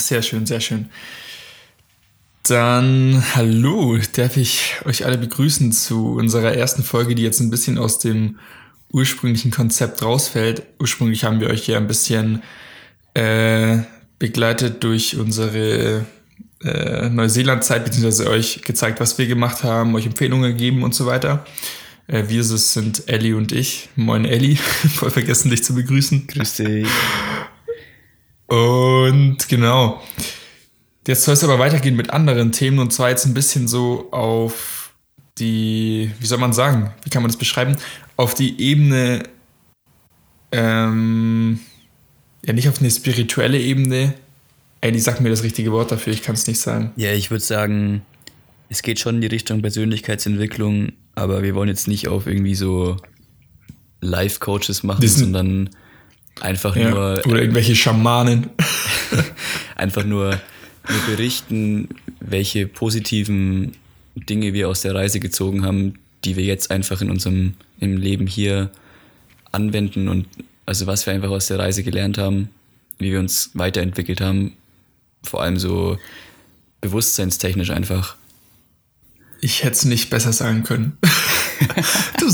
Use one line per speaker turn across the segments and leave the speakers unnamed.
Sehr schön, sehr schön. Dann hallo, darf ich euch alle begrüßen zu unserer ersten Folge, die jetzt ein bisschen aus dem ursprünglichen Konzept rausfällt. Ursprünglich haben wir euch ja ein bisschen äh, begleitet durch unsere äh, Neuseeland-Zeit, beziehungsweise euch gezeigt, was wir gemacht haben, euch Empfehlungen gegeben und so weiter. Äh, wir sind Ellie und ich. Moin Ellie, voll vergessen dich zu begrüßen.
Grüß dich.
Und genau. Jetzt soll es aber weitergehen mit anderen Themen und zwar jetzt ein bisschen so auf die, wie soll man sagen, wie kann man das beschreiben? Auf die Ebene, ähm, ja nicht auf eine spirituelle Ebene. Ey, die sagt mir das richtige Wort dafür, ich kann es nicht sagen.
Ja, ich würde sagen, es geht schon in die Richtung Persönlichkeitsentwicklung, aber wir wollen jetzt nicht auf irgendwie so Life-Coaches machen, sondern einfach ja, nur.
Oder irgendwelche Schamanen.
einfach nur, nur berichten, welche positiven Dinge wir aus der Reise gezogen haben, die wir jetzt einfach in unserem im Leben hier anwenden und also was wir einfach aus der Reise gelernt haben, wie wir uns weiterentwickelt haben, vor allem so bewusstseinstechnisch einfach.
Ich hätte es nicht besser sagen können. du,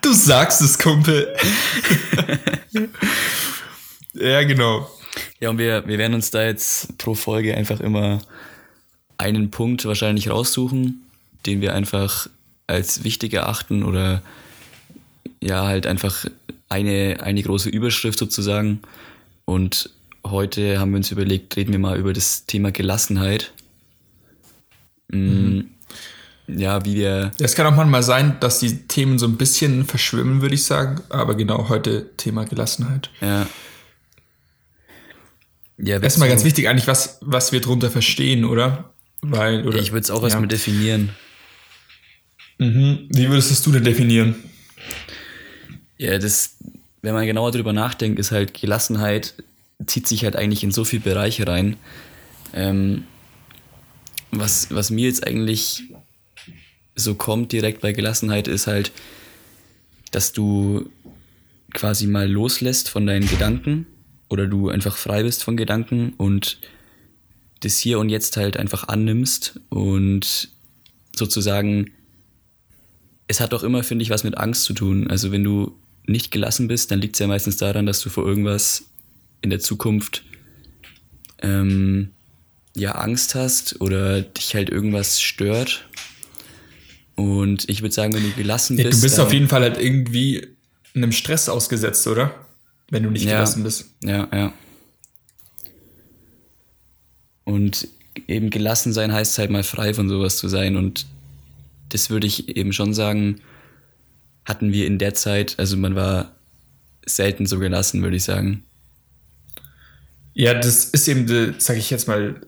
du sagst es, Kumpel. ja, genau.
Ja, und wir, wir werden uns da jetzt pro Folge einfach immer einen Punkt wahrscheinlich raussuchen, den wir einfach als wichtig erachten oder ja, halt einfach eine, eine große Überschrift sozusagen. Und heute haben wir uns überlegt, reden wir mal über das Thema Gelassenheit. Mhm. Ja, wie wir.
Es kann auch manchmal sein, dass die Themen so ein bisschen verschwimmen, würde ich sagen. Aber genau heute Thema Gelassenheit.
Ja.
Ja Erstmal ganz wichtig eigentlich, was, was wir darunter verstehen, oder? Weil, oder
ich würde es auch ja. erstmal definieren.
Mhm. Wie würdest du denn definieren?
Ja, das, wenn man genauer drüber nachdenkt, ist halt Gelassenheit, zieht sich halt eigentlich in so viele Bereiche rein. Ähm, was, was mir jetzt eigentlich so kommt direkt bei Gelassenheit, ist halt, dass du quasi mal loslässt von deinen Gedanken oder du einfach frei bist von Gedanken und das Hier und Jetzt halt einfach annimmst und sozusagen, es hat auch immer, finde ich, was mit Angst zu tun. Also wenn du nicht gelassen bist, dann liegt es ja meistens daran, dass du vor irgendwas in der Zukunft ähm, ja Angst hast oder dich halt irgendwas stört und ich würde sagen, wenn du gelassen bist.
Ja, du bist auf jeden Fall halt irgendwie einem Stress ausgesetzt, oder? Wenn du nicht
ja,
gelassen bist.
Ja, ja. Und eben gelassen sein heißt halt mal frei von sowas zu sein. Und das würde ich eben schon sagen, hatten wir in der Zeit, also man war selten so gelassen, würde ich sagen.
Ja, das ist eben, sage ich jetzt mal,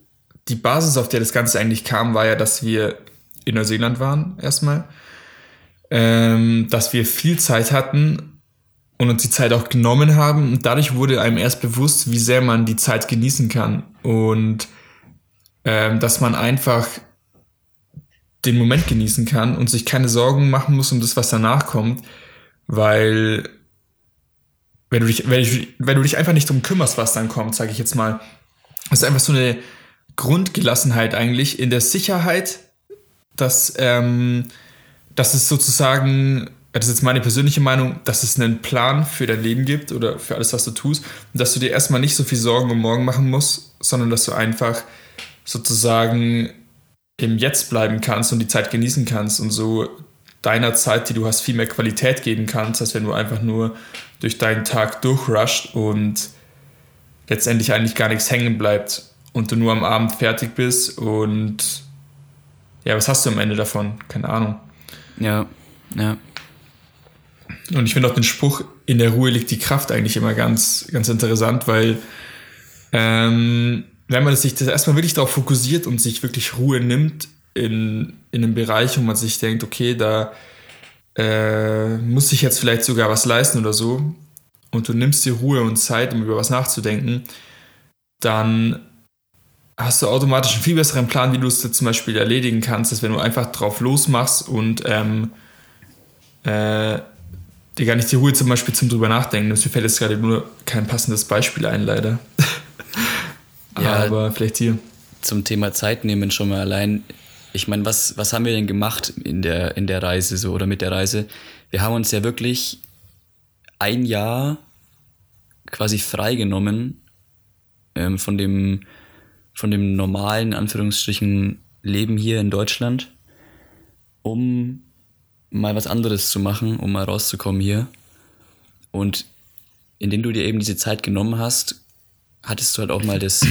die Basis, auf der das Ganze eigentlich kam, war ja, dass wir in Neuseeland waren, erstmal, ähm, dass wir viel Zeit hatten und uns die Zeit auch genommen haben. Und dadurch wurde einem erst bewusst, wie sehr man die Zeit genießen kann und ähm, dass man einfach den Moment genießen kann und sich keine Sorgen machen muss um das, was danach kommt, weil wenn du dich, wenn, ich, wenn du dich einfach nicht drum kümmerst, was dann kommt, sage ich jetzt mal, ist einfach so eine Grundgelassenheit eigentlich in der Sicherheit, dass, ähm, dass es sozusagen, das ist jetzt meine persönliche Meinung, dass es einen Plan für dein Leben gibt oder für alles, was du tust, und dass du dir erstmal nicht so viel Sorgen um morgen machen musst, sondern dass du einfach sozusagen im Jetzt bleiben kannst und die Zeit genießen kannst und so deiner Zeit, die du hast, viel mehr Qualität geben kannst, als wenn du einfach nur durch deinen Tag durchrusht und letztendlich eigentlich gar nichts hängen bleibt und du nur am Abend fertig bist und ja, was hast du am Ende davon? Keine Ahnung.
Ja, ja.
Und ich finde auch den Spruch, in der Ruhe liegt die Kraft eigentlich immer ganz, ganz interessant, weil ähm, wenn man sich das erstmal wirklich darauf fokussiert und sich wirklich Ruhe nimmt in, in einem Bereich, wo man sich denkt, okay, da äh, muss ich jetzt vielleicht sogar was leisten oder so, und du nimmst dir Ruhe und Zeit, um über was nachzudenken, dann hast du automatisch einen viel besseren Plan, wie du es zum Beispiel erledigen kannst, als wenn du einfach drauf losmachst und ähm, äh, dir gar nicht die Ruhe zum Beispiel zum drüber nachdenken. Mir fällt jetzt gerade nur kein passendes Beispiel ein, leider.
Ja.
Aber vielleicht hier.
Zum Thema Zeit nehmen schon mal allein. Ich meine, was, was haben wir denn gemacht in der, in der Reise so oder mit der Reise? Wir haben uns ja wirklich ein Jahr quasi freigenommen ähm, von dem von dem normalen Anführungsstrichen Leben hier in Deutschland, um mal was anderes zu machen, um mal rauszukommen hier. Und indem du dir eben diese Zeit genommen hast, hattest du halt auch mal das,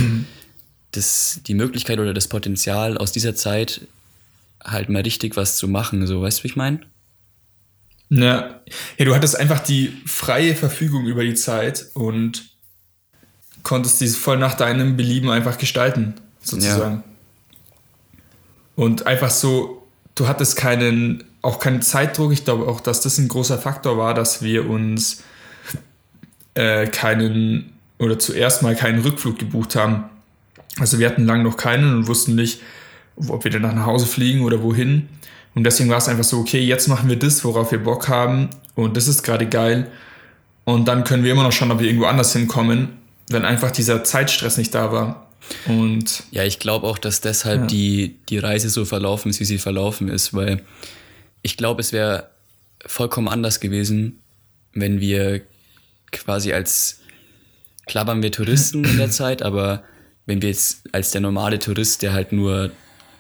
das, die Möglichkeit oder das Potenzial aus dieser Zeit halt mal richtig was zu machen. So, weißt du, wie ich meine?
Ja. ja, du hattest einfach die freie Verfügung über die Zeit und konntest diese voll nach deinem Belieben einfach gestalten, sozusagen. Ja. Und einfach so, du hattest keinen, auch keinen Zeitdruck. Ich glaube auch, dass das ein großer Faktor war, dass wir uns äh, keinen oder zuerst mal keinen Rückflug gebucht haben. Also wir hatten lange noch keinen und wussten nicht, ob wir dann nach Hause fliegen oder wohin. Und deswegen war es einfach so, okay, jetzt machen wir das, worauf wir Bock haben. Und das ist gerade geil. Und dann können wir immer noch schauen, ob wir irgendwo anders hinkommen wenn einfach dieser Zeitstress nicht da war. Und
ja, ich glaube auch, dass deshalb ja. die, die Reise so verlaufen ist, wie sie verlaufen ist, weil ich glaube, es wäre vollkommen anders gewesen, wenn wir quasi als, klar waren wir Touristen in der Zeit, aber wenn wir jetzt als der normale Tourist, der halt nur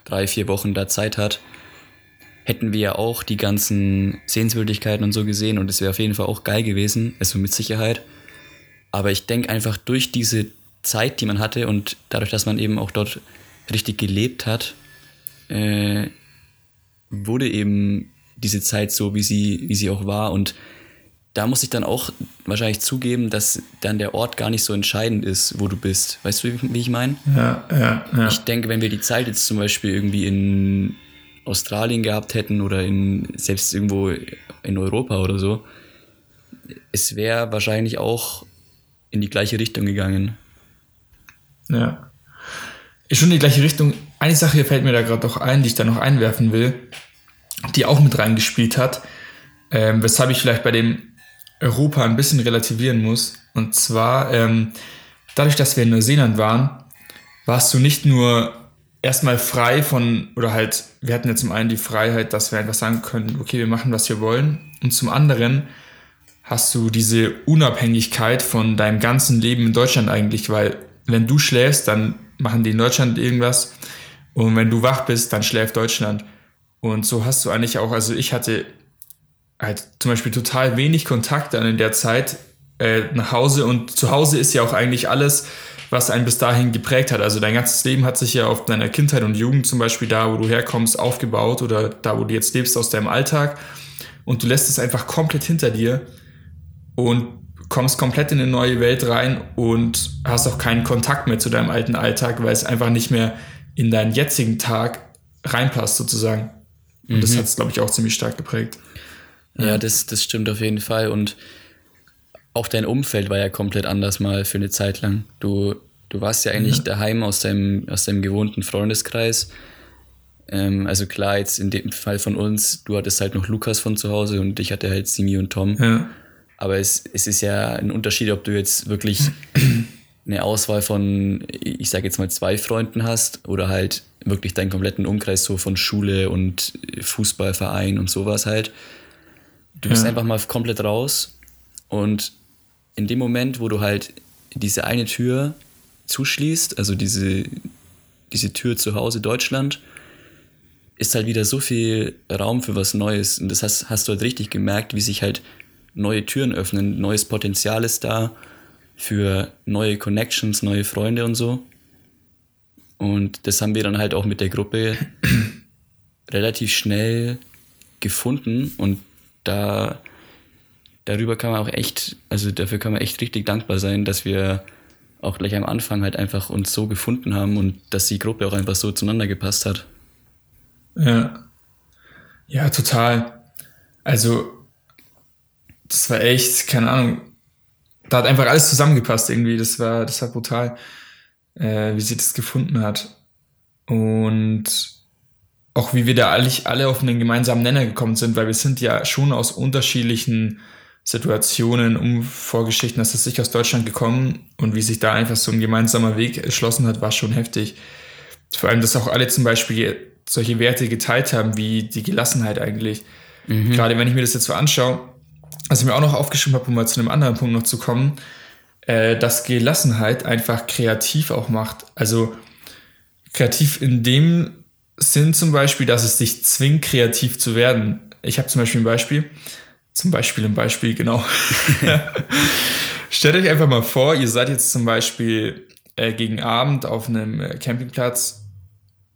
drei, vier Wochen da Zeit hat, hätten wir ja auch die ganzen Sehenswürdigkeiten und so gesehen und es wäre auf jeden Fall auch geil gewesen, also mit Sicherheit. Aber ich denke einfach durch diese Zeit, die man hatte und dadurch, dass man eben auch dort richtig gelebt hat, äh, wurde eben diese Zeit so, wie sie, wie sie auch war. Und da muss ich dann auch wahrscheinlich zugeben, dass dann der Ort gar nicht so entscheidend ist, wo du bist. Weißt du, wie ich meine?
Ja, ja, ja.
Ich denke, wenn wir die Zeit jetzt zum Beispiel irgendwie in Australien gehabt hätten oder in, selbst irgendwo in Europa oder so, es wäre wahrscheinlich auch in die gleiche Richtung gegangen.
Ja. Ist schon in die gleiche Richtung. Eine Sache fällt mir da gerade noch ein, die ich da noch einwerfen will, die auch mit reingespielt hat, ähm, weshalb ich vielleicht bei dem Europa ein bisschen relativieren muss. Und zwar, ähm, dadurch, dass wir in Neuseeland waren, warst du nicht nur erstmal frei von, oder halt, wir hatten ja zum einen die Freiheit, dass wir einfach sagen können, okay, wir machen, was wir wollen. Und zum anderen hast du diese Unabhängigkeit von deinem ganzen Leben in Deutschland eigentlich, weil wenn du schläfst, dann machen die in Deutschland irgendwas und wenn du wach bist, dann schläft Deutschland. Und so hast du eigentlich auch, also ich hatte halt zum Beispiel total wenig Kontakt dann in der Zeit äh, nach Hause und zu Hause ist ja auch eigentlich alles, was einen bis dahin geprägt hat. Also dein ganzes Leben hat sich ja auf deiner Kindheit und Jugend zum Beispiel da, wo du herkommst, aufgebaut oder da, wo du jetzt lebst, aus deinem Alltag und du lässt es einfach komplett hinter dir und kommst komplett in eine neue Welt rein und hast auch keinen Kontakt mehr zu deinem alten Alltag, weil es einfach nicht mehr in deinen jetzigen Tag reinpasst sozusagen. Und mhm. das hat es, glaube ich, auch ziemlich stark geprägt.
Ja, das, das stimmt auf jeden Fall. Und auch dein Umfeld war ja komplett anders mal für eine Zeit lang. Du, du warst ja eigentlich ja. daheim aus deinem, aus deinem gewohnten Freundeskreis. Ähm, also klar, jetzt in dem Fall von uns, du hattest halt noch Lukas von zu Hause und ich hatte halt Simi und Tom.
Ja.
Aber es, es ist ja ein Unterschied, ob du jetzt wirklich eine Auswahl von, ich sage jetzt mal, zwei Freunden hast oder halt wirklich deinen kompletten Umkreis so von Schule und Fußballverein und sowas halt. Du bist ja. einfach mal komplett raus und in dem Moment, wo du halt diese eine Tür zuschließt, also diese, diese Tür zu Hause Deutschland, ist halt wieder so viel Raum für was Neues. Und das hast, hast du halt richtig gemerkt, wie sich halt neue Türen öffnen, neues Potenzial ist da für neue Connections, neue Freunde und so. Und das haben wir dann halt auch mit der Gruppe relativ schnell gefunden und da darüber kann man auch echt, also dafür kann man echt richtig dankbar sein, dass wir auch gleich am Anfang halt einfach uns so gefunden haben und dass die Gruppe auch einfach so zueinander gepasst hat.
Ja. Ja, total. Also das war echt, keine Ahnung, da hat einfach alles zusammengepasst irgendwie. Das war, das war brutal, äh, wie sie das gefunden hat. Und auch wie wir da eigentlich alle auf einen gemeinsamen Nenner gekommen sind, weil wir sind ja schon aus unterschiedlichen Situationen, um Vorgeschichten, dass es sich aus Deutschland gekommen und wie sich da einfach so ein gemeinsamer Weg erschlossen hat, war schon heftig. Vor allem, dass auch alle zum Beispiel solche Werte geteilt haben, wie die Gelassenheit eigentlich. Mhm. Gerade wenn ich mir das jetzt so anschaue, was ich mir auch noch aufgeschrieben habe, um mal zu einem anderen Punkt noch zu kommen, äh, dass Gelassenheit einfach kreativ auch macht. Also kreativ in dem Sinn zum Beispiel, dass es dich zwingt, kreativ zu werden. Ich habe zum Beispiel ein Beispiel. Zum Beispiel ein Beispiel, genau. Stellt euch einfach mal vor, ihr seid jetzt zum Beispiel äh, gegen Abend auf einem äh, Campingplatz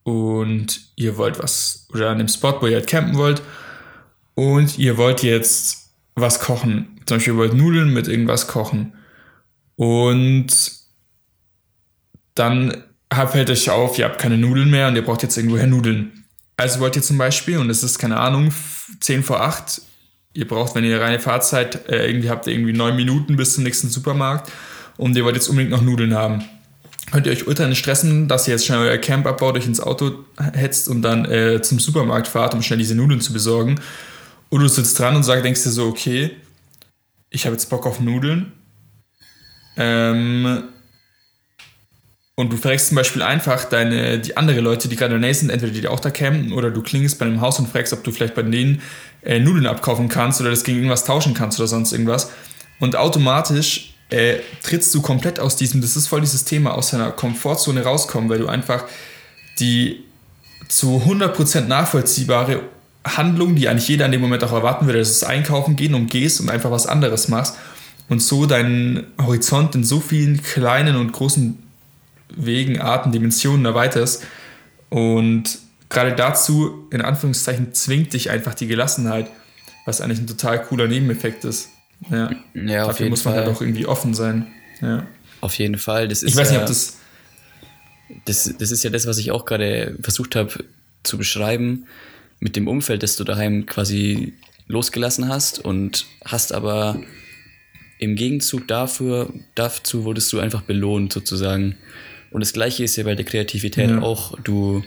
und ihr wollt was, oder an einem Spot, wo ihr halt campen wollt und ihr wollt jetzt was kochen. Zum Beispiel ihr wollt Nudeln mit irgendwas kochen. Und dann fällt euch auf, ihr habt keine Nudeln mehr und ihr braucht jetzt irgendwoher Nudeln. Also wollt ihr zum Beispiel, und es ist keine Ahnung, 10 vor 8, ihr braucht, wenn ihr reine Fahrzeit äh, irgendwie habt, irgendwie 9 Minuten bis zum nächsten Supermarkt und ihr wollt jetzt unbedingt noch Nudeln haben. Könnt ihr euch ultra stressen, dass ihr jetzt schnell euer Camp abbaut, euch ins Auto hetzt und dann äh, zum Supermarkt fahrt, um schnell diese Nudeln zu besorgen. Oder du sitzt dran und sagst, denkst dir so, okay, ich habe jetzt Bock auf Nudeln ähm, und du fragst zum Beispiel einfach deine, die andere Leute, die gerade in sind, entweder die auch da campen oder du klingelst bei einem Haus und fragst, ob du vielleicht bei denen äh, Nudeln abkaufen kannst oder das gegen irgendwas tauschen kannst oder sonst irgendwas. Und automatisch äh, trittst du komplett aus diesem, das ist voll dieses Thema, aus deiner Komfortzone rauskommen, weil du einfach die zu 100% nachvollziehbare Handlung, die eigentlich jeder in dem Moment auch erwarten würde, dass es einkaufen gehen und gehst und einfach was anderes machst und so deinen Horizont in so vielen kleinen und großen Wegen, Arten, Dimensionen erweiterst. Und gerade dazu, in Anführungszeichen, zwingt dich einfach die Gelassenheit, was eigentlich ein total cooler Nebeneffekt ist. Ja, ja Dafür muss man Fall. halt auch irgendwie offen sein. Ja.
Auf jeden Fall. Das ist ich weiß nicht, ob das, das. Das ist ja das, was ich auch gerade versucht habe zu beschreiben, mit dem Umfeld, das du daheim quasi losgelassen hast und hast aber im Gegenzug dafür, dazu wurdest du einfach belohnt sozusagen. Und das gleiche ist ja bei der Kreativität ja. auch. Du,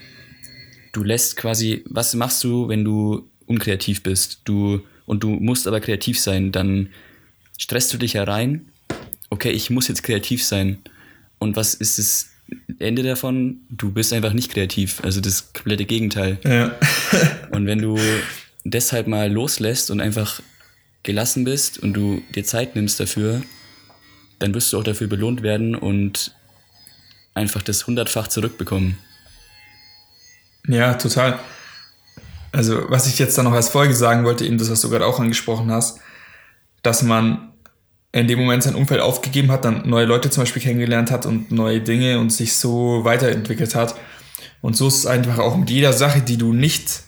du lässt quasi, was machst du, wenn du unkreativ bist? Du, und du musst aber kreativ sein, dann stresst du dich herein. Okay, ich muss jetzt kreativ sein. Und was ist das Ende davon? Du bist einfach nicht kreativ. Also das komplette Gegenteil. Ja. und wenn du deshalb mal loslässt und einfach gelassen bist und du dir Zeit nimmst dafür, dann wirst du auch dafür belohnt werden und einfach das hundertfach zurückbekommen.
Ja, total. Also, was ich jetzt da noch als Folge sagen wollte, eben das, was du gerade auch angesprochen hast, dass man in dem Moment sein Umfeld aufgegeben hat, dann neue Leute zum Beispiel kennengelernt hat und neue Dinge und sich so weiterentwickelt hat. Und so ist es einfach auch mit jeder Sache, die du nicht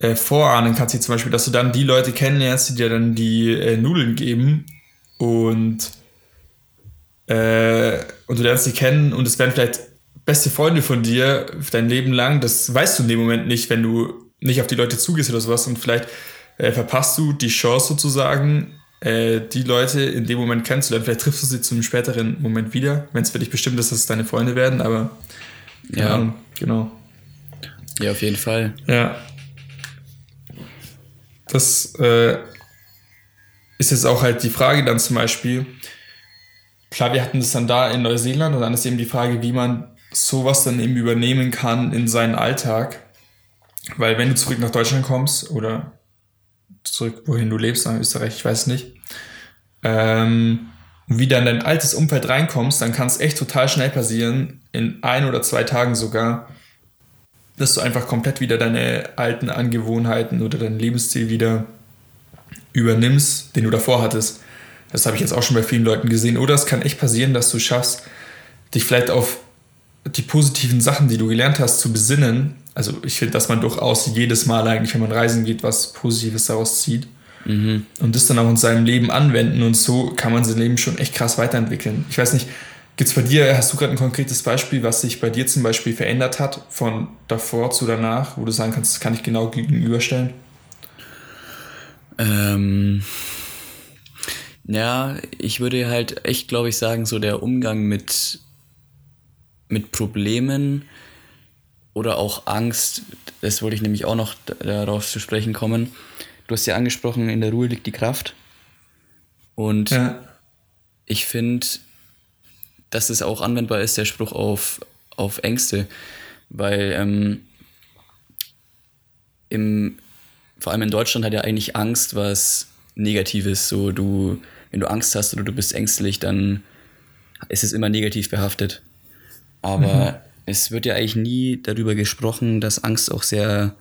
äh, vorahnen kannst, wie zum Beispiel, dass du dann die Leute kennenlernst, die dir dann die äh, Nudeln geben und, äh, und du lernst sie kennen und es werden vielleicht beste Freunde von dir für dein Leben lang. Das weißt du in dem Moment nicht, wenn du nicht auf die Leute zugehst oder sowas und vielleicht äh, verpasst du die Chance sozusagen, äh, die Leute in dem Moment kennenzulernen. Vielleicht triffst du sie zu einem späteren Moment wieder, wenn es für dich bestimmt ist, dass es deine Freunde werden, aber ja, Ahnung, genau.
Ja, auf jeden Fall.
Ja, das äh, ist jetzt auch halt die Frage dann zum Beispiel, klar, wir hatten das dann da in Neuseeland und dann ist eben die Frage, wie man sowas dann eben übernehmen kann in seinen Alltag. Weil wenn du zurück nach Deutschland kommst oder zurück, wohin du lebst, nach Österreich, ich weiß nicht, ähm, wieder in dein altes Umfeld reinkommst, dann kann es echt total schnell passieren, in ein oder zwei Tagen sogar, dass du einfach komplett wieder deine alten Angewohnheiten oder dein Lebensstil wieder übernimmst, den du davor hattest. Das habe ich jetzt auch schon bei vielen Leuten gesehen. Oder es kann echt passieren, dass du schaffst, dich vielleicht auf die positiven Sachen, die du gelernt hast, zu besinnen. Also ich finde, dass man durchaus jedes Mal eigentlich, wenn man reisen geht, was Positives daraus zieht. Mhm. Und das dann auch in seinem Leben anwenden und so kann man sein Leben schon echt krass weiterentwickeln. Ich weiß nicht, Gibt es bei dir, hast du gerade ein konkretes Beispiel, was sich bei dir zum Beispiel verändert hat, von davor zu danach, wo du sagen kannst, das kann ich genau gegenüberstellen?
Ähm, ja, ich würde halt echt, glaube ich, sagen, so der Umgang mit, mit Problemen oder auch Angst, das wollte ich nämlich auch noch darauf zu sprechen kommen. Du hast ja angesprochen, in der Ruhe liegt die Kraft. Und
Ja.
ich finde, dass es auch anwendbar ist, der Spruch auf, auf Ängste. Weil ähm, im, vor allem in Deutschland hat ja eigentlich Angst was Negatives. So, du, wenn du Angst hast oder du bist ängstlich, dann ist es immer negativ behaftet. Aber es wird ja eigentlich nie darüber gesprochen, dass Angst auch sehr,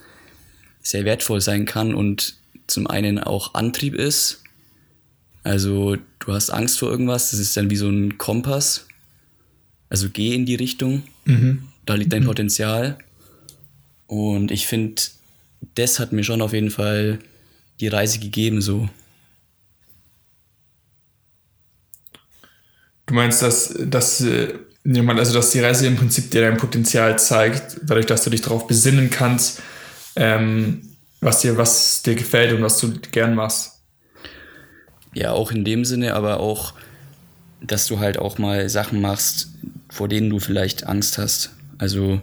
sehr wertvoll sein kann und zum einen auch Antrieb ist. Also du hast Angst vor irgendwas, das ist dann wie so ein Kompass. Also geh in die Richtung, da liegt dein Potenzial. Und ich finde, das hat mir schon auf jeden Fall die Reise gegeben, so.
Du meinst, dass, dass, äh, jemand, also dass die Reise im Prinzip dir dein Potenzial zeigt, dadurch, dass du dich darauf besinnen kannst, ähm, was dir, was dir gefällt und was du gern machst.
Ja, auch in dem Sinne, aber auch, dass du halt auch mal Sachen machst, vor denen du vielleicht Angst hast. Also,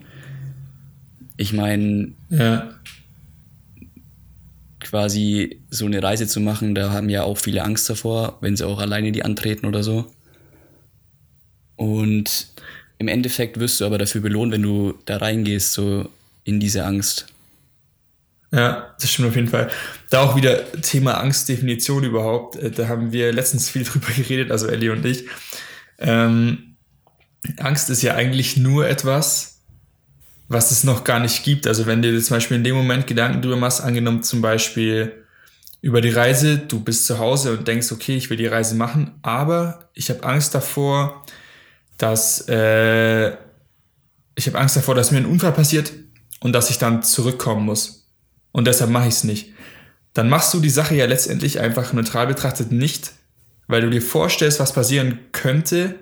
ich meine,
Ja.
quasi so eine Reise zu machen, da haben ja auch viele Angst davor, wenn sie auch alleine die antreten oder so. Und im Endeffekt wirst du aber dafür belohnt, wenn du da reingehst, so in diese Angst.
Ja, das stimmt auf jeden Fall. Da auch wieder Thema Angstdefinition überhaupt. Äh, Da haben wir letztens viel drüber geredet, also Ellie und ich. Ähm, Angst ist ja eigentlich nur etwas, was es noch gar nicht gibt. Also wenn du dir zum Beispiel in dem Moment Gedanken drüber machst, angenommen zum Beispiel über die Reise, du bist zu Hause und denkst, okay, ich will die Reise machen, aber ich habe Angst davor, dass äh, ich habe Angst davor, dass mir ein Unfall passiert und dass ich dann zurückkommen muss. Und deshalb mache ich es nicht. Dann machst du die Sache ja letztendlich einfach neutral betrachtet nicht, weil du dir vorstellst, was passieren könnte,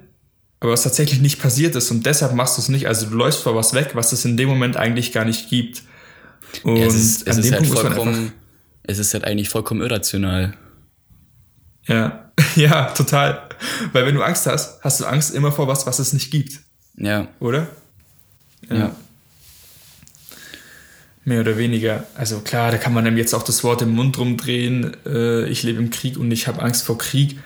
aber was tatsächlich nicht passiert ist und deshalb machst du es nicht. Also du läufst vor was weg, was es in dem Moment eigentlich gar nicht gibt. Und
Ja, es ist, es
an
ist
dem
halt
Punkt muss man einfach
vollkommen, es ist halt eigentlich vollkommen irrational.
Ja, ja, total. Weil wenn du Angst hast, hast du Angst immer vor was, was es nicht gibt,
Ja,
oder?
ja.
Mehr oder weniger. Also klar, da kann man dann jetzt auch das Wort im Mund rumdrehen. Äh, ich lebe im Krieg und ich habe Angst vor Krieg.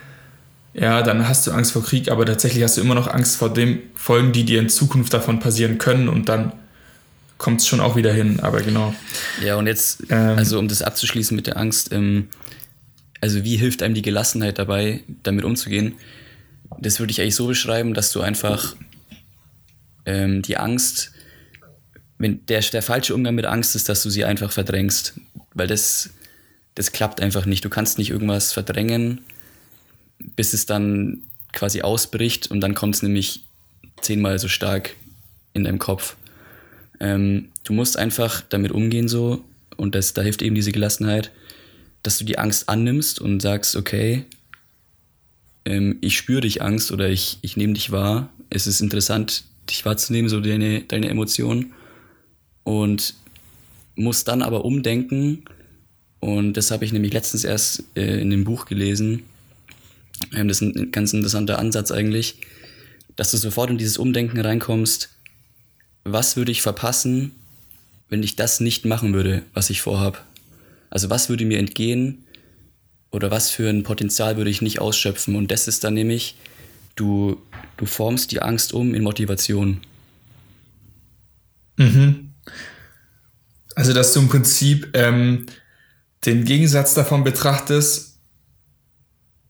Ja, dann hast du Angst vor Krieg, aber tatsächlich hast du immer noch Angst vor den Folgen, die dir in Zukunft davon passieren können und dann kommt es schon auch wieder hin. Aber genau.
Ja, und jetzt,
Ähm.
also um das abzuschließen mit der Angst, ähm, also wie hilft einem die Gelassenheit dabei, damit umzugehen? Das würde ich eigentlich so beschreiben, dass du einfach ähm, die Angst, wenn der, der falsche Umgang mit Angst ist, dass du sie einfach verdrängst. Weil das, das klappt einfach nicht. Du kannst nicht irgendwas verdrängen, bis es dann quasi ausbricht und dann kommt es nämlich zehnmal so stark in deinem Kopf. Ähm, du musst einfach damit umgehen so und das, da hilft eben diese Gelassenheit, dass du die Angst annimmst und sagst, okay, ähm, ich spüre dich Angst oder ich, ich nehme dich wahr. Es ist interessant, dich wahrzunehmen, so deine, deine Emotionen und musst dann aber umdenken und das habe ich nämlich letztens erst äh, in dem Buch gelesen. Ähm, das ist ein ganz interessanter Ansatz eigentlich, dass du sofort in dieses Umdenken reinkommst, was würde ich verpassen, wenn ich das nicht machen würde, was ich vorhab? Also was würde mir entgehen oder was für ein Potenzial würde ich nicht ausschöpfen? Und das ist dann nämlich, du, du formst die Angst um in Motivation.
Also, dass du im Prinzip ähm, den Gegensatz davon betrachtest,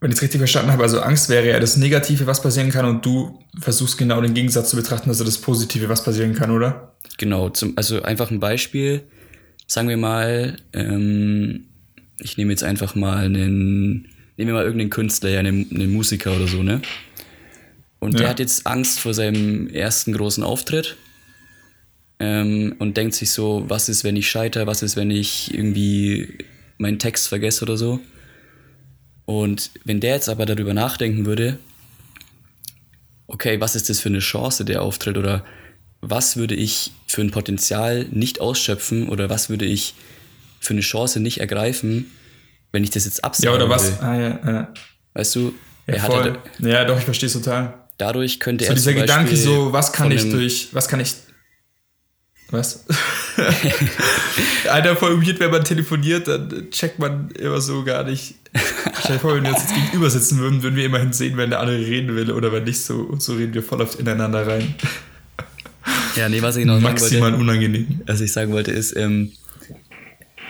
wenn ich es richtig verstanden habe, also Angst wäre ja das Negative, was passieren kann, und du versuchst genau den Gegensatz zu betrachten, also das Positive, was passieren kann, oder?
Genau, zum, also einfach ein Beispiel. Sagen wir mal, ähm, ich nehme jetzt einfach mal einen, nehmen wir mal irgendeinen Künstler, ja, einen, einen Musiker oder so, ne? Und der
Ja.
hat jetzt Angst vor seinem ersten großen Auftritt ähm, und denkt sich so, was ist, wenn ich scheitere, was ist, wenn ich irgendwie meinen Text vergesse oder so. Und wenn der jetzt aber darüber nachdenken würde, okay, was ist das für eine Chance, der Auftritt oder was würde ich für ein Potenzial nicht ausschöpfen oder was würde ich für eine Chance nicht ergreifen, wenn ich das jetzt
Ja,
absagen
oder was? Ah, ja, ja.
Weißt du,
Ja,
er hat
voll.
ja,
ja, doch, ich verstehe es total.
dadurch könnte
So
er
dieser
zum
Gedanke,
Beispiel
so, was kann ich durch, was kann ich, was? Einer weird, wenn man telefoniert, dann checkt man immer so gar nicht. Stell dir vor, wenn wir uns jetzt gegenüber sitzen würden, würden wir immerhin sehen, wenn der andere reden will oder wenn nicht so. Und so reden wir voll oft ineinander rein.
Ja, nee, was ich noch
Maximal wollte, unangenehm.
Was ich sagen wollte, ist, ähm,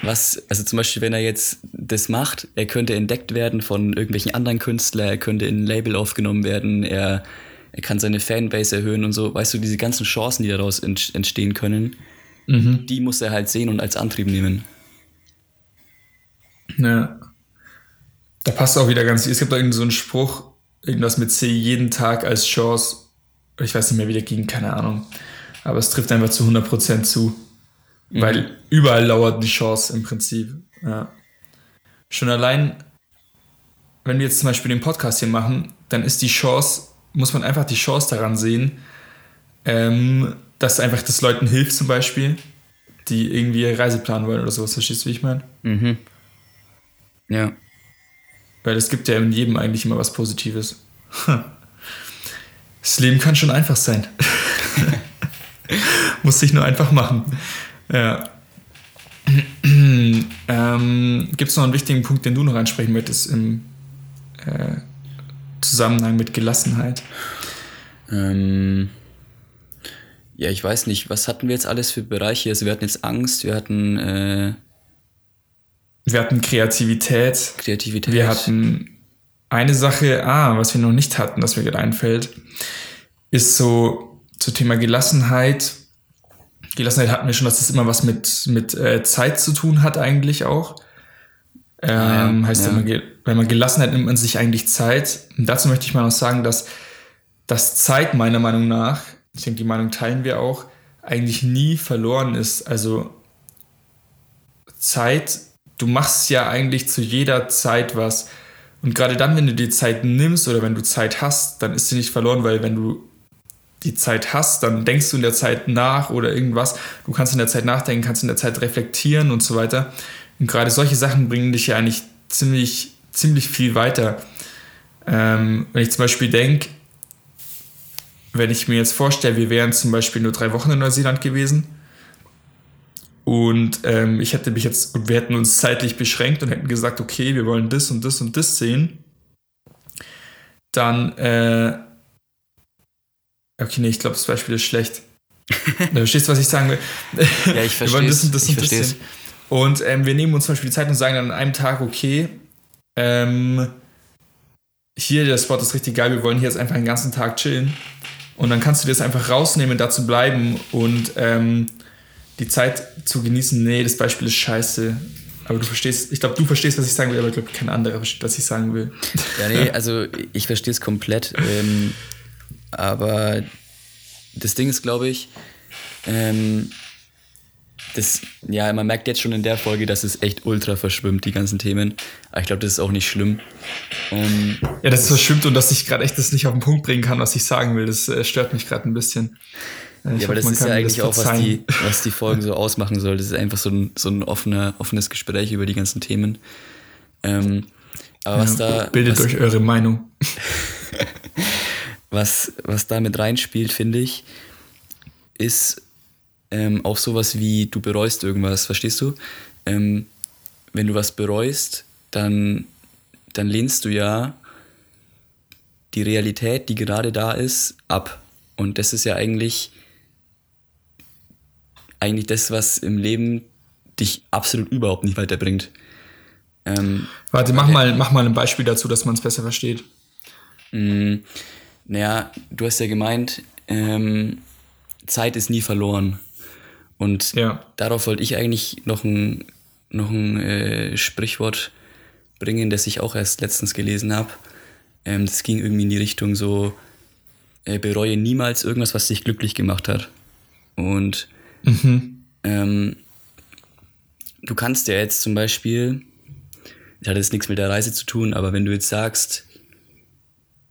was, also zum Beispiel, wenn er jetzt das macht, er könnte entdeckt werden von irgendwelchen anderen Künstlern, er könnte in ein Label aufgenommen werden, er, er kann seine Fanbase erhöhen und so. Weißt du, diese ganzen Chancen, die daraus entstehen können, mhm. die muss er halt sehen und als Antrieb nehmen.
Ja. Da passt auch wieder ganz, es gibt da irgendwie so einen Spruch, irgendwas mit C, jeden Tag als Chance. Ich weiß nicht mehr, wie der ging, keine Ahnung. Aber es trifft einfach zu 100% zu. Mhm. Weil überall lauert die Chance im Prinzip. Ja. Schon allein, wenn wir jetzt zum Beispiel den Podcast hier machen, dann ist die Chance, muss man einfach die Chance daran sehen, ähm, dass einfach das Leuten hilft, zum Beispiel, die irgendwie Reise planen wollen oder sowas. Verstehst du, wie ich meine?
Mhm. Ja.
Weil es gibt ja in jedem eigentlich immer was Positives. Das Leben kann schon einfach sein. Muss sich nur einfach machen. Ja. ähm, Gibt es noch einen wichtigen Punkt, den du noch ansprechen möchtest im äh, Zusammenhang mit Gelassenheit?
Ähm, ja, ich weiß nicht, was hatten wir jetzt alles für Bereiche? Also wir hatten jetzt Angst, wir hatten äh,
wir hatten Kreativität.
Kreativität.
Wir hatten eine Sache, ah, was wir noch nicht hatten, das mir gerade einfällt, ist so zum Thema Gelassenheit Gelassenheit hatten wir schon, dass das immer was mit, mit äh, Zeit zu tun hat, eigentlich auch. Ähm, ja, heißt, ja. Wenn, man, wenn man gelassen hat, nimmt man sich eigentlich Zeit. Und dazu möchte ich mal noch sagen, dass, dass Zeit meiner Meinung nach, ich denke, die Meinung teilen wir auch, eigentlich nie verloren ist. Also Zeit, du machst ja eigentlich zu jeder Zeit was. Und gerade dann, wenn du die Zeit nimmst oder wenn du Zeit hast, dann ist sie nicht verloren, weil wenn du die Zeit hast, dann denkst du in der Zeit nach oder irgendwas. Du kannst in der Zeit nachdenken, kannst in der Zeit reflektieren und so weiter. Und gerade solche Sachen bringen dich ja eigentlich ziemlich, ziemlich viel weiter. Ähm, wenn ich zum Beispiel denke, wenn ich mir jetzt vorstelle, wir wären zum Beispiel nur drei Wochen in Neuseeland gewesen und ähm, ich hätte mich jetzt, wir hätten uns zeitlich beschränkt und hätten gesagt, okay, wir wollen das und das und das sehen, dann äh, Okay, nee, ich glaube, das Beispiel ist schlecht. du verstehst, was ich sagen will.
Ja, ich verstehe. das und das ich und das
Und ähm, wir nehmen uns zum Beispiel die Zeit und sagen dann an einem Tag, okay, ähm, hier, der Spot ist richtig geil, wir wollen hier jetzt einfach den ganzen Tag chillen. Und dann kannst du dir das einfach rausnehmen, da zu bleiben und ähm, die Zeit zu genießen. Nee, das Beispiel ist scheiße. Aber du verstehst, ich glaube, du verstehst, was ich sagen will, aber ich glaube, kein anderer versteht, was ich sagen will.
Ja, nee, also ich verstehe es komplett. Ähm, aber das Ding ist, glaube ich, ähm, das, ja, man merkt jetzt schon in der Folge, dass es echt ultra verschwimmt, die ganzen Themen. Aber ich glaube, das ist auch nicht schlimm.
Um, ja, das ist verschwimmt und dass ich gerade echt das nicht auf den Punkt bringen kann, was ich sagen will. Das äh, stört mich gerade ein bisschen.
Äh, ich ja, aber das ist ja eigentlich auch, was die, was die Folgen so ausmachen soll. Das ist einfach so ein, so ein offener, offenes Gespräch über die ganzen Themen. Ähm, aber was ja, da.
Bildet
was,
euch eure Meinung.
was, was da mit reinspielt, finde ich, ist ähm, auch sowas wie, du bereust irgendwas, verstehst du? Ähm, wenn du was bereust, dann, dann lehnst du ja die Realität, die gerade da ist, ab. Und das ist ja eigentlich, eigentlich das, was im Leben dich absolut überhaupt nicht weiterbringt.
Ähm, Warte, mach mal, mach mal ein Beispiel dazu, dass man es besser versteht.
Mh, mm, naja, du hast ja gemeint, ähm, Zeit ist nie verloren. Und ja. darauf wollte ich eigentlich noch ein, noch ein äh, Sprichwort bringen, das ich auch erst letztens gelesen habe. Ähm, das ging irgendwie in die Richtung so, äh, bereue niemals irgendwas, was dich glücklich gemacht hat. Und mhm. ähm, du kannst ja jetzt zum Beispiel, das hat jetzt nichts mit der Reise zu tun, aber wenn du jetzt sagst,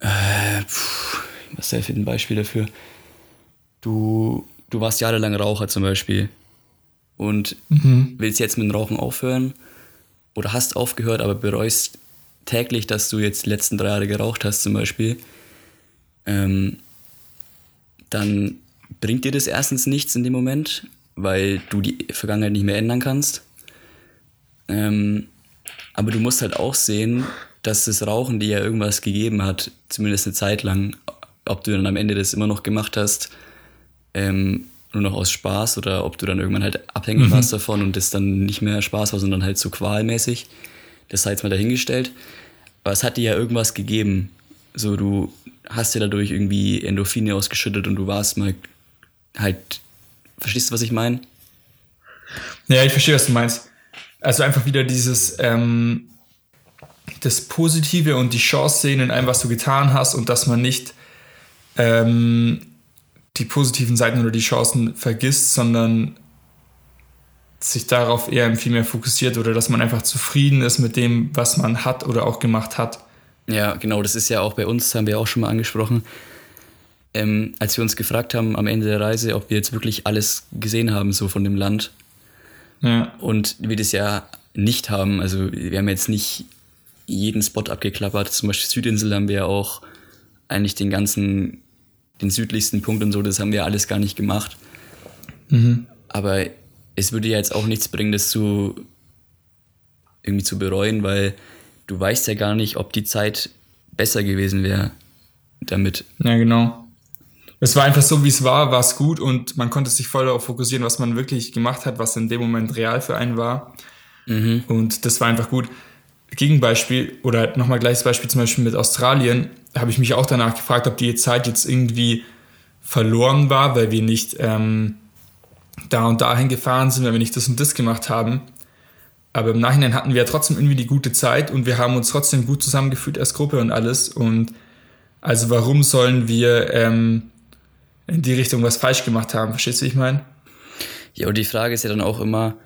äh, pff, was ist ein Beispiel dafür? Du, du warst jahrelang Raucher zum Beispiel und mhm. willst jetzt mit dem Rauchen aufhören oder hast aufgehört, aber bereust täglich, dass du jetzt die letzten drei Jahre geraucht hast zum Beispiel, ähm, dann bringt dir das erstens nichts in dem Moment, weil du die Vergangenheit nicht mehr ändern kannst. Ähm, aber du musst halt auch sehen, dass das Rauchen dir ja irgendwas gegeben hat, zumindest eine Zeit lang. Ob du dann am Ende das immer noch gemacht hast, ähm, nur noch aus Spaß oder ob du dann irgendwann halt abhängig mhm. warst davon und das dann nicht mehr Spaß war, sondern halt so qualmäßig. Das sei jetzt mal dahingestellt. Aber es hat dir ja irgendwas gegeben. So, du hast dir dadurch irgendwie Endorphine ausgeschüttet und du warst mal halt. Verstehst du, was ich meine?
Ja, ich verstehe, was du meinst. Also einfach wieder dieses, ähm, das Positive und die Chance sehen in allem, was du getan hast und dass man nicht ähm, die positiven Seiten oder die Chancen vergisst, sondern sich darauf eher viel mehr fokussiert oder dass man einfach zufrieden ist mit dem, was man hat oder auch gemacht hat.
Ja, genau, das ist ja auch bei uns, haben wir auch schon mal angesprochen. Ähm, als wir uns gefragt haben am Ende der Reise, ob wir jetzt wirklich alles gesehen haben, so von dem Land. Ja. Und wir das ja nicht haben. Also wir haben jetzt nicht jeden Spot abgeklappert. Zum Beispiel Südinsel haben wir ja auch eigentlich den ganzen, den südlichsten Punkt und so, das haben wir alles gar nicht gemacht. Mhm. Aber es würde ja jetzt auch nichts bringen, das zu irgendwie zu bereuen, weil du weißt ja gar nicht, ob die Zeit besser gewesen wäre damit.
Ja, genau. Es war einfach so, wie es war, war es gut und man konnte sich voll darauf fokussieren, was man wirklich gemacht hat, was in dem Moment real für einen war. Mhm. Und das war einfach gut. Gegenbeispiel oder nochmal gleiches Beispiel zum Beispiel mit Australien, habe ich mich auch danach gefragt, ob die Zeit jetzt irgendwie verloren war, weil wir nicht ähm, da und dahin gefahren sind, weil wir nicht das und das gemacht haben. Aber im Nachhinein hatten wir ja trotzdem irgendwie die gute Zeit und wir haben uns trotzdem gut zusammengefühlt als Gruppe und alles. Und also warum sollen wir ähm, in die Richtung was falsch gemacht haben? Verstehst du, wie ich meine?
Ja, und die Frage ist ja dann auch immer,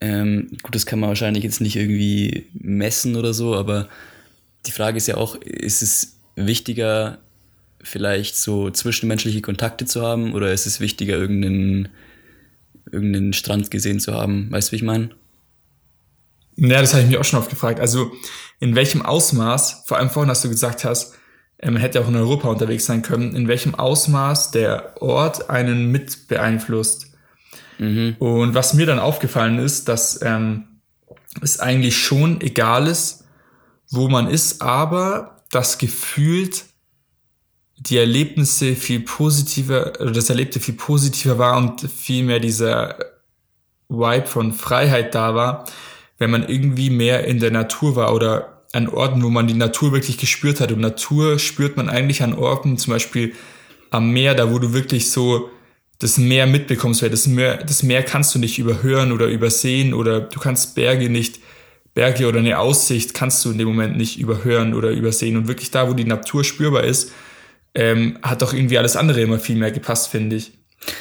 ähm, gut, das kann man wahrscheinlich jetzt nicht irgendwie messen oder so, aber die Frage ist ja auch, ist es wichtiger, vielleicht so zwischenmenschliche Kontakte zu haben oder ist es wichtiger, irgendeinen, irgendeinen Strand gesehen zu haben? Weißt du, wie ich meine?
Ja, das habe ich mir auch schon oft gefragt. Also in welchem Ausmaß, vor allem vorhin hast du gesagt hast, man hätte auch in Europa unterwegs sein können, in welchem Ausmaß der Ort einen mit beeinflusst. Mhm. Und was mir dann aufgefallen ist, dass ähm, es eigentlich schon egal ist, wo man ist, aber das gefühlt die Erlebnisse viel positiver, oder das Erlebte viel positiver war und viel mehr dieser Vibe von Freiheit da war, wenn man irgendwie mehr in der Natur war oder an Orten, wo man die Natur wirklich gespürt hat. Und Natur spürt man eigentlich an Orten, zum Beispiel am Meer, da wo du wirklich so das Meer mitbekommst, weil das Meer, das Meer kannst du nicht überhören oder übersehen oder du kannst Berge nicht, Berge oder eine Aussicht kannst du in dem Moment nicht überhören oder übersehen. Und wirklich da, wo die Natur spürbar ist, ähm, hat doch irgendwie alles andere immer viel mehr gepasst, finde ich.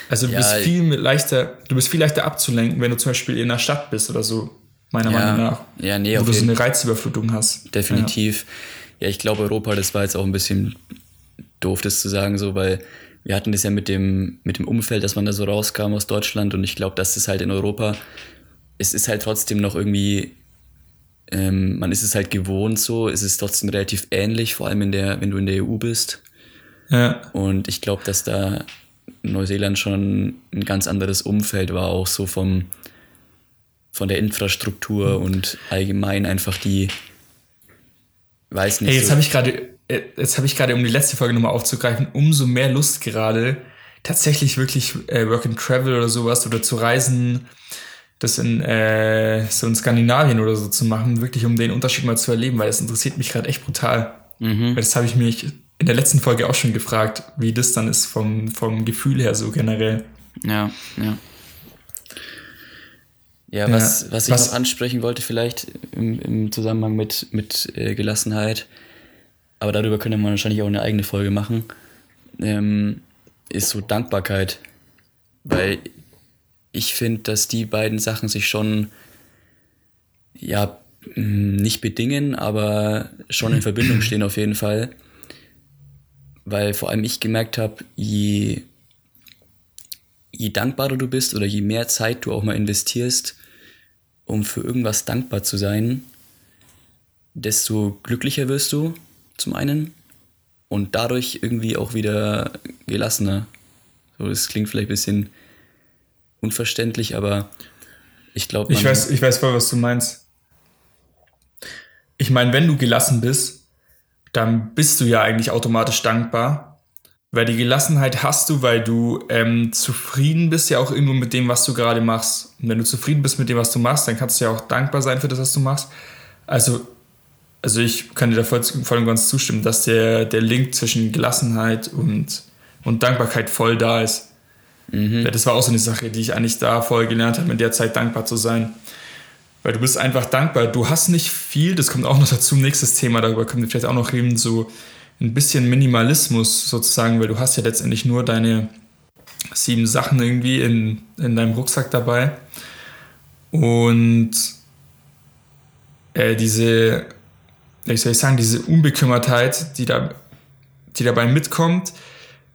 Also du ja, bist viel leichter, du bist viel leichter abzulenken, wenn du zum Beispiel in einer Stadt bist oder so, meiner ja, Meinung nach.
Ja, nee,
wo du so eine Reizüberflutung hast.
Definitiv. Ja. ja, ich glaube, Europa, das war jetzt auch ein bisschen doof, das zu sagen, so, weil wir hatten das ja mit dem, mit dem Umfeld, dass man da so rauskam aus Deutschland und ich glaube, dass es halt in Europa, es ist halt trotzdem noch irgendwie, ähm, man ist es halt gewohnt so, es ist trotzdem relativ ähnlich, vor allem in der, wenn du in der EU bist. Ja. Und ich glaube, dass da Neuseeland schon ein ganz anderes Umfeld war, auch so vom, von der Infrastruktur und allgemein einfach die, weiß nicht.
Hey, jetzt so. habe ich gerade äh, jetzt habe ich gerade, um die letzte Folge nochmal aufzugreifen, umso mehr Lust gerade, tatsächlich wirklich äh, Work and Travel oder sowas oder zu reisen, das in äh, so in Skandinavien oder so zu machen, wirklich um den Unterschied mal zu erleben, weil das interessiert mich gerade echt brutal. Mhm. Weil das habe ich mich in der letzten Folge auch schon gefragt, wie das dann ist vom, vom Gefühl her so generell.
Ja, ja. Ja, was, ja, was ich was, noch ansprechen wollte, vielleicht im, im Zusammenhang mit, mit äh, Gelassenheit, aber darüber könnte man wahrscheinlich auch eine eigene Folge machen, ähm, ist so Dankbarkeit. Weil ich finde, dass die beiden Sachen sich schon, ja, nicht bedingen, aber schon in Verbindung stehen auf jeden Fall. Weil vor allem ich gemerkt habe, je, je dankbarer du bist oder je mehr Zeit du auch mal investierst, um für irgendwas dankbar zu sein, desto glücklicher wirst du zum einen und dadurch irgendwie auch wieder gelassener. So, das klingt vielleicht ein bisschen unverständlich, aber ich glaube.
Ich weiß, ich weiß voll, was du meinst. Ich meine, wenn du gelassen bist, dann bist du ja eigentlich automatisch dankbar. Weil die Gelassenheit hast du, weil du ähm, zufrieden bist ja auch irgendwo mit dem, was du gerade machst. Und wenn du zufrieden bist mit dem, was du machst, dann kannst du ja auch dankbar sein für das, was du machst. Also, also ich kann dir da voll, voll und ganz zustimmen, dass der, der Link zwischen Gelassenheit und, und Dankbarkeit voll da ist. Mhm. Ja, das war auch so eine Sache, die ich eigentlich da voll gelernt habe, in der Zeit dankbar zu sein. Weil du bist einfach dankbar. Du hast nicht viel, das kommt auch noch dazu, nächstes Thema, darüber können wir vielleicht auch noch reden, so ein bisschen Minimalismus sozusagen, weil du hast ja letztendlich nur deine sieben Sachen irgendwie in, in deinem Rucksack dabei. Und äh, diese, wie soll ich sagen, diese Unbekümmertheit, die, da, die dabei mitkommt,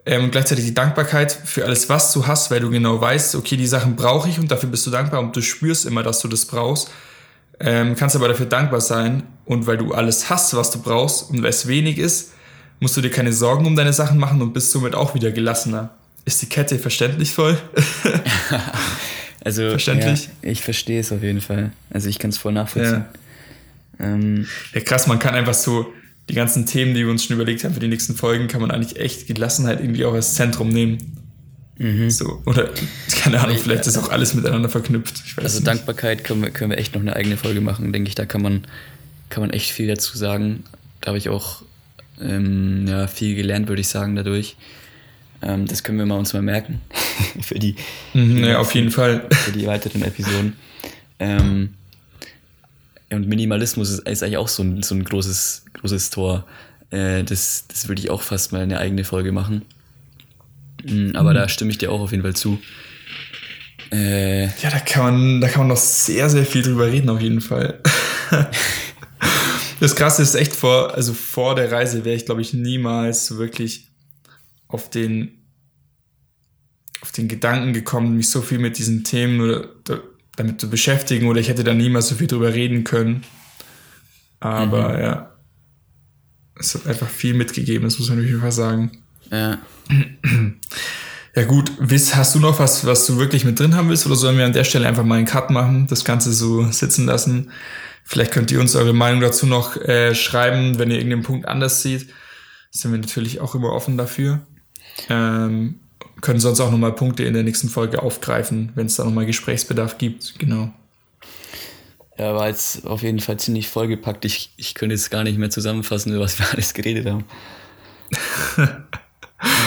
ähm, und gleichzeitig die Dankbarkeit für alles, was du hast, weil du genau weißt, okay, die Sachen brauche ich und dafür bist du dankbar und du spürst immer, dass du das brauchst. Ähm, kannst aber dafür dankbar sein und weil du alles hast, was du brauchst und weil es wenig ist, musst du dir keine Sorgen um deine Sachen machen und bist somit auch wieder gelassener. Ist die Kette verständlich voll?
also, verständlich? Ja, ich verstehe es auf jeden Fall. Also ich kann es voll nachvollziehen.
Ja. Ähm, ja, krass, man kann einfach so die ganzen Themen, die wir uns schon überlegt haben für die nächsten Folgen, kann man eigentlich echt Gelassenheit irgendwie auch als Zentrum nehmen. Mhm. So, oder keine Ahnung, vielleicht ist auch alles miteinander verknüpft.
also nicht. Dankbarkeit können wir, können wir echt noch eine eigene Folge machen, denke ich. Da kann man, kann man echt viel dazu sagen. Da habe ich auch ähm, ja, viel gelernt, würde ich sagen, dadurch. Ähm, das können wir mal uns mal merken. für die,
mhm, ja, auf jeden Fall.
Für die weiteren Episoden. Ähm, und Minimalismus ist, ist, eigentlich auch so ein, so ein großes, großes Tor. Äh, das, das würde ich auch fast mal eine eigene Folge machen. Mhm, aber mhm. da stimme ich dir auch auf jeden Fall zu.
Äh, ja, da kann, man, da kann man noch sehr, sehr viel drüber reden, auf jeden Fall. das Krasse ist echt vor, also vor der Reise wäre ich, glaube ich, niemals wirklich auf den, auf den Gedanken gekommen, mich so viel mit diesen Themen oder damit zu beschäftigen oder ich hätte da niemals so viel drüber reden können. Aber mhm. ja, es hat einfach viel mitgegeben, das muss man auf jeden Fall sagen.
Ja.
Ja gut, hast du noch was, was du wirklich mit drin haben willst oder sollen wir an der Stelle einfach mal einen Cut machen, das Ganze so sitzen lassen? Vielleicht könnt ihr uns eure Meinung dazu noch äh, schreiben, wenn ihr irgendeinen Punkt anders seht. Sind wir natürlich auch immer offen dafür. Ähm, können sonst auch nochmal Punkte in der nächsten Folge aufgreifen, wenn es da nochmal Gesprächsbedarf gibt. Genau.
Ja, war jetzt auf jeden Fall ziemlich vollgepackt. Ich, ich könnte jetzt gar nicht mehr zusammenfassen, was wir alles geredet haben.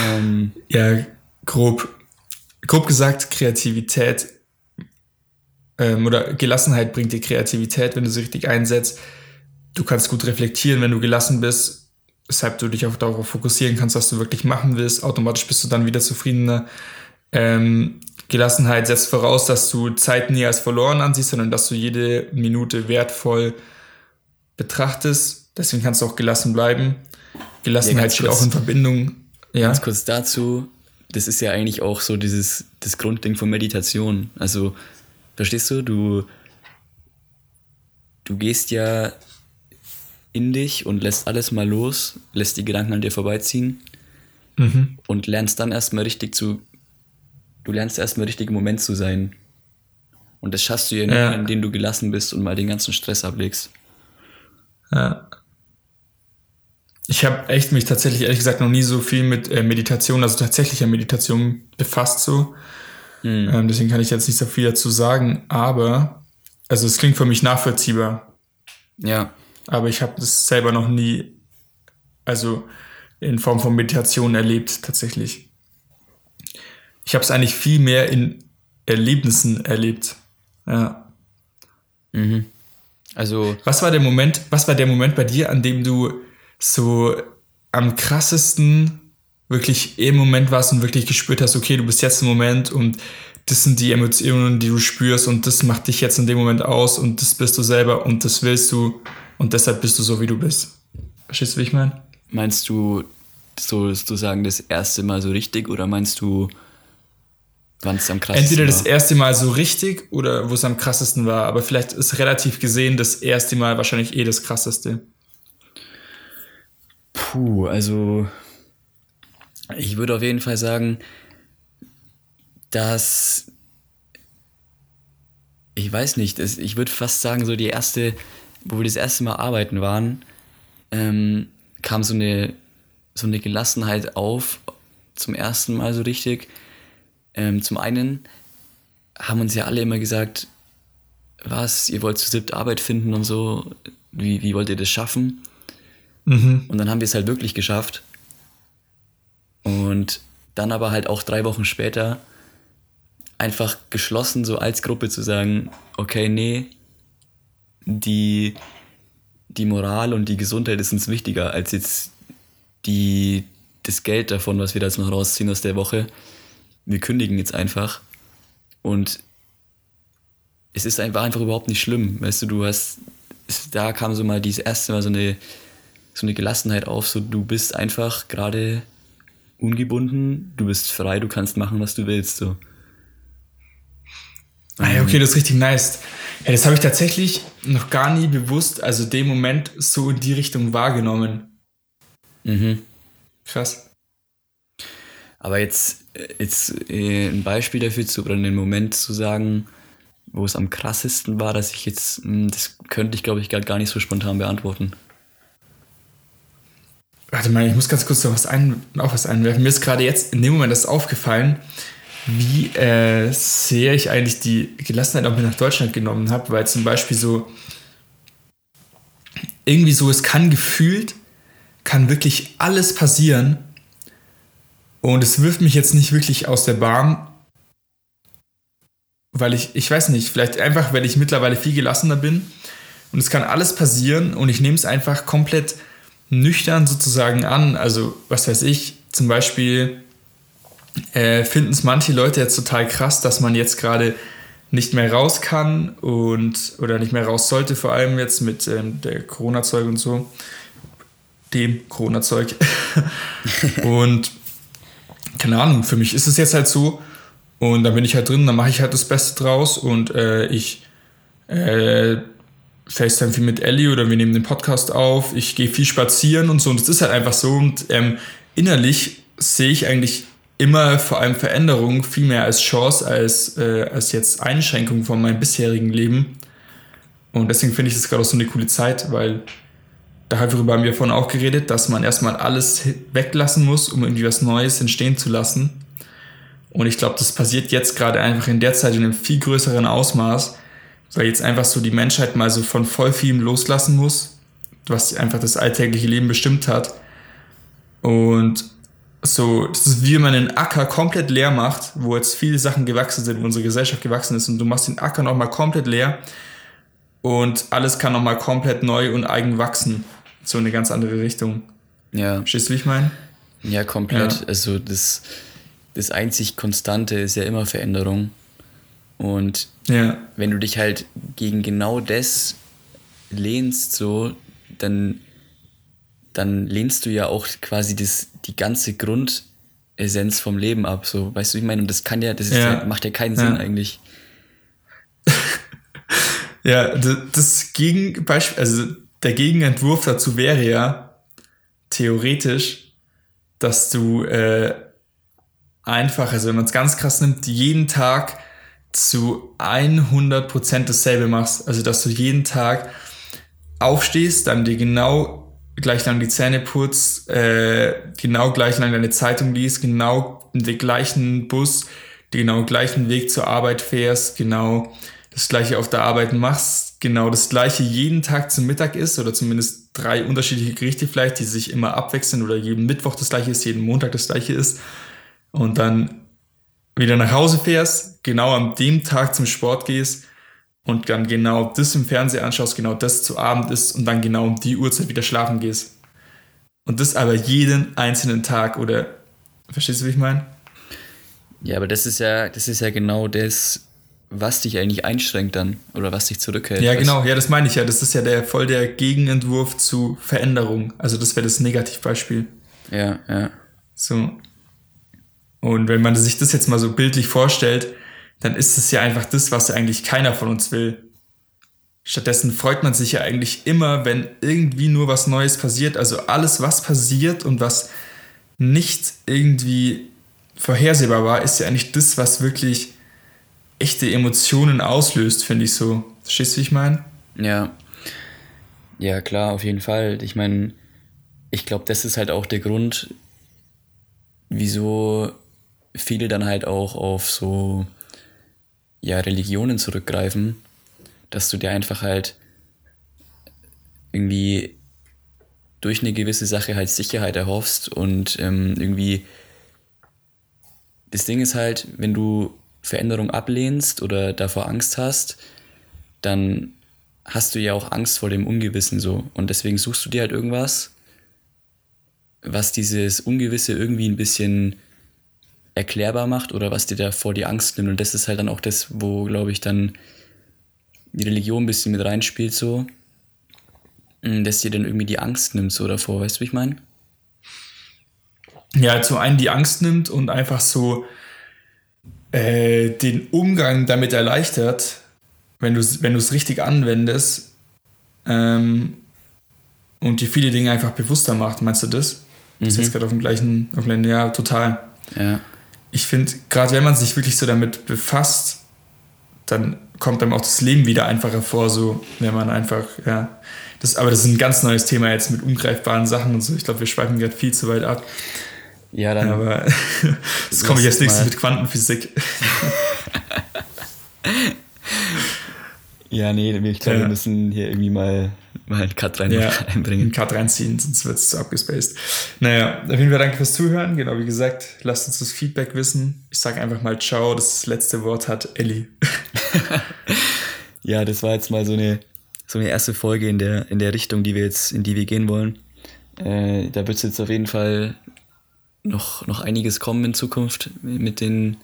ähm, ja, grob, grob gesagt, Kreativität ähm, oder Gelassenheit bringt dir Kreativität, wenn du sie richtig einsetzt. Du kannst gut reflektieren, wenn du gelassen bist weshalb du dich auch darauf fokussieren kannst, was du wirklich machen willst. Automatisch bist du dann wieder zufriedener. Ähm, Gelassenheit setzt voraus, dass du Zeit nie als verloren ansiehst, sondern dass du jede Minute wertvoll betrachtest. Deswegen kannst du auch gelassen bleiben. Gelassenheit ja, steht auch in Verbindung.
Ja. Ganz kurz dazu, das ist ja eigentlich auch so dieses das Grundding von Meditation. Also, verstehst du, du, du gehst ja in dich und lässt alles mal los, lässt die Gedanken an dir vorbeiziehen mhm. und lernst dann erstmal richtig zu, du lernst erstmal richtig im Moment zu sein. Und das schaffst du ja nur, ja. indem du gelassen bist und mal den ganzen Stress ablegst.
Ja. Ich habe echt mich tatsächlich, ehrlich gesagt, noch nie so viel mit äh, Meditation, also tatsächlicher Meditation befasst so. Mhm. Ähm, deswegen kann ich jetzt nicht so viel dazu sagen, aber also es klingt für mich nachvollziehbar.
Ja
aber ich habe das selber noch nie, also in Form von Meditation erlebt tatsächlich. Ich habe es eigentlich viel mehr in Erlebnissen erlebt. Ja.
Mhm. Also.
Was war der Moment, was war der Moment bei dir, an dem du so am krassesten wirklich im Moment warst und wirklich gespürt hast, okay, du bist jetzt im Moment und das sind die Emotionen, die du spürst und das macht dich jetzt in dem Moment aus und das bist du selber und das willst du und deshalb bist du so, wie du bist. Verstehst du, wie ich meine?
Meinst du, so du sagen, das erste Mal so richtig oder meinst du, wann es am krassesten
Entweder das erste Mal so richtig oder wo es am krassesten war, aber vielleicht ist relativ gesehen das erste Mal wahrscheinlich eh das krasseste.
Puh, also ich würde auf jeden Fall sagen, dass ich weiß nicht, ich würde fast sagen, so die erste, wo wir das erste Mal arbeiten waren, ähm, kam so eine, so eine Gelassenheit auf, zum ersten Mal so richtig. Ähm, zum einen haben uns ja alle immer gesagt, was, ihr wollt zu siebt Arbeit finden und so, wie, wie wollt ihr das schaffen? Mhm. Und dann haben wir es halt wirklich geschafft. Und dann aber halt auch drei Wochen später einfach geschlossen, so als Gruppe zu sagen, okay, nee, die, die Moral und die Gesundheit ist uns wichtiger als jetzt die, das Geld davon, was wir da jetzt noch rausziehen aus der Woche. Wir kündigen jetzt einfach. Und es ist einfach, einfach überhaupt nicht schlimm. Weißt du, du hast, da kam so mal dieses erste Mal so eine, so eine Gelassenheit auf, so du bist einfach gerade ungebunden, du bist frei, du kannst machen, was du willst. So.
Ah ja, okay, das ist richtig nice. Ja, das habe ich tatsächlich noch gar nie bewusst, also dem Moment so in die Richtung wahrgenommen. Mhm. Krass.
Aber jetzt, jetzt äh, ein Beispiel dafür zu, oder einen Moment zu sagen, wo es am krassesten war, dass ich jetzt, hm, das könnte ich glaube ich gar nicht so spontan beantworten.
Warte mal, ich muss ganz kurz noch was, ein, auch was einwerfen. Mir ist gerade jetzt in dem Moment das aufgefallen, wie äh, sehr ich eigentlich die Gelassenheit auch mit nach Deutschland genommen habe, weil zum Beispiel so irgendwie so, es kann gefühlt, kann wirklich alles passieren und es wirft mich jetzt nicht wirklich aus der Bahn, weil ich, ich weiß nicht, vielleicht einfach, weil ich mittlerweile viel gelassener bin und es kann alles passieren und ich nehme es einfach komplett nüchtern sozusagen an. Also, was weiß ich, zum Beispiel äh, finden es manche Leute jetzt total krass, dass man jetzt gerade nicht mehr raus kann und oder nicht mehr raus sollte, vor allem jetzt mit ähm, der Corona-Zeug und so. Dem Corona-Zeug. und keine Ahnung, für mich ist es jetzt halt so. Und dann bin ich halt drin, dann mache ich halt das Beste draus und äh, ich äh, FaceTime viel mit Ellie oder wir nehmen den Podcast auf. Ich gehe viel spazieren und so. Und es ist halt einfach so. Und ähm, innerlich sehe ich eigentlich immer vor allem Veränderungen viel mehr als Chance als, äh, als jetzt Einschränkung von meinem bisherigen Leben. Und deswegen finde ich das gerade auch so eine coole Zeit, weil darüber haben wir vorhin auch geredet, dass man erstmal alles weglassen muss, um irgendwie was Neues entstehen zu lassen. Und ich glaube, das passiert jetzt gerade einfach in der Zeit in einem viel größeren Ausmaß, weil jetzt einfach so die Menschheit mal so von voll vielem loslassen muss, was einfach das alltägliche Leben bestimmt hat. Und so, das ist wie wenn man einen Acker komplett leer macht, wo jetzt viele Sachen gewachsen sind, wo unsere Gesellschaft gewachsen ist und du machst den Acker nochmal komplett leer und alles kann nochmal komplett neu und eigen wachsen. So in eine ganz andere Richtung. Ja. Verstehst du, wie ich meine?
Ja, komplett. Ja. Also das, das einzig Konstante ist ja immer Veränderung. Und ja. wenn du dich halt gegen genau das lehnst, so, dann dann lehnst du ja auch quasi das, die ganze Grundessenz vom Leben ab. So, weißt du, ich meine, und das kann ja, das ja. Ja, macht ja keinen Sinn eigentlich.
ja, das Gegenbeispiel, also der Gegenentwurf dazu wäre ja theoretisch, dass du äh, einfach, also wenn man es ganz krass nimmt, jeden Tag zu 100% dasselbe machst. Also dass du jeden Tag aufstehst, dann dir genau gleich lang die Zähne putzt, äh, genau gleich lang deine Zeitung liest, genau den gleichen Bus, den genau gleichen Weg zur Arbeit fährst, genau das gleiche auf der Arbeit machst, genau das gleiche jeden Tag zum Mittag ist oder zumindest drei unterschiedliche Gerichte vielleicht, die sich immer abwechseln oder jeden Mittwoch das gleiche ist, jeden Montag das gleiche ist und dann wieder nach Hause fährst, genau an dem Tag zum Sport gehst und dann genau das im Fernsehen anschaust, genau das zu Abend ist und dann genau um die Uhrzeit wieder schlafen gehst. Und das aber jeden einzelnen Tag oder verstehst du, wie ich meine?
Ja, aber das ist ja, das ist ja genau das, was dich eigentlich einschränkt dann oder was dich zurückhält.
Ja, genau, ja, das meine ich ja. Das ist ja der voll der Gegenentwurf zu Veränderung. Also das wäre das Negativbeispiel.
Ja, ja.
So. Und wenn man sich das jetzt mal so bildlich vorstellt, dann ist es ja einfach das, was ja eigentlich keiner von uns will. Stattdessen freut man sich ja eigentlich immer, wenn irgendwie nur was Neues passiert. Also alles, was passiert und was nicht irgendwie vorhersehbar war, ist ja eigentlich das, was wirklich echte Emotionen auslöst, finde ich so. Verstehst du, wie ich meine?
Ja. Ja, klar, auf jeden Fall. Ich meine, ich glaube, das ist halt auch der Grund, wieso viele dann halt auch auf so ja, Religionen zurückgreifen, dass du dir einfach halt irgendwie durch eine gewisse Sache halt Sicherheit erhoffst und ähm, irgendwie das Ding ist halt, wenn du Veränderung ablehnst oder davor Angst hast, dann hast du ja auch Angst vor dem Ungewissen so und deswegen suchst du dir halt irgendwas, was dieses Ungewisse irgendwie ein bisschen erklärbar macht oder was dir da vor die Angst nimmt. Und das ist halt dann auch das, wo, glaube ich, dann die Religion ein bisschen mit reinspielt, so, mm, dass dir dann irgendwie die Angst nimmt, so davor. Weißt du, wie ich meine?
Ja, zum einen die Angst nimmt und einfach so äh, den Umgang damit erleichtert, wenn du es wenn richtig anwendest ähm, und dir viele Dinge einfach bewusster macht. Meinst du das? Mhm. Das ist jetzt gerade auf dem gleichen, auf dem, ja, total.
Ja.
Ich finde, gerade wenn man sich wirklich so damit befasst, dann kommt einem auch das Leben wieder einfacher vor, so, wenn man einfach, ja. Das, aber das ist ein ganz neues Thema jetzt mit ungreifbaren Sachen und so. Ich glaube, wir schweifen gerade viel zu weit ab.
Ja, dann.
Aber das komme ich als nächstes mit Quantenphysik.
ja, nee, ich glaube, ja. wir müssen hier irgendwie mal mal einen Cut rein,
ja, reinbringen. Einen Cut reinziehen, sonst wird es zu abgespaced. Naja, auf jeden Fall danke fürs Zuhören. Genau wie gesagt, lasst uns das Feedback wissen. Ich sage einfach mal Ciao. Das letzte Wort hat Ellie.
ja, das war jetzt mal so eine, so eine erste Folge in der, in der Richtung, die wir jetzt, in die wir gehen wollen. Äh, da wird es jetzt auf jeden Fall noch, noch einiges kommen in Zukunft mit den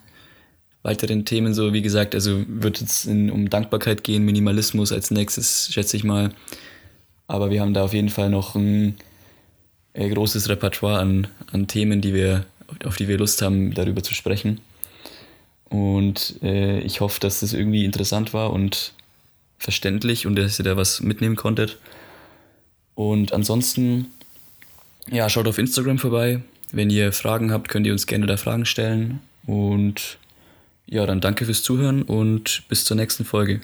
weiteren Themen. So, wie gesagt, also wird es um Dankbarkeit gehen, Minimalismus als nächstes, schätze ich mal. Aber wir haben da auf jeden Fall noch ein äh, großes Repertoire an, an Themen, die wir, auf die wir Lust haben, darüber zu sprechen. Und äh, ich hoffe, dass das irgendwie interessant war und verständlich und dass ihr da was mitnehmen konntet. Und ansonsten, ja, schaut auf Instagram vorbei. Wenn ihr Fragen habt, könnt ihr uns gerne da Fragen stellen. Und ja, dann danke fürs Zuhören und bis zur nächsten Folge.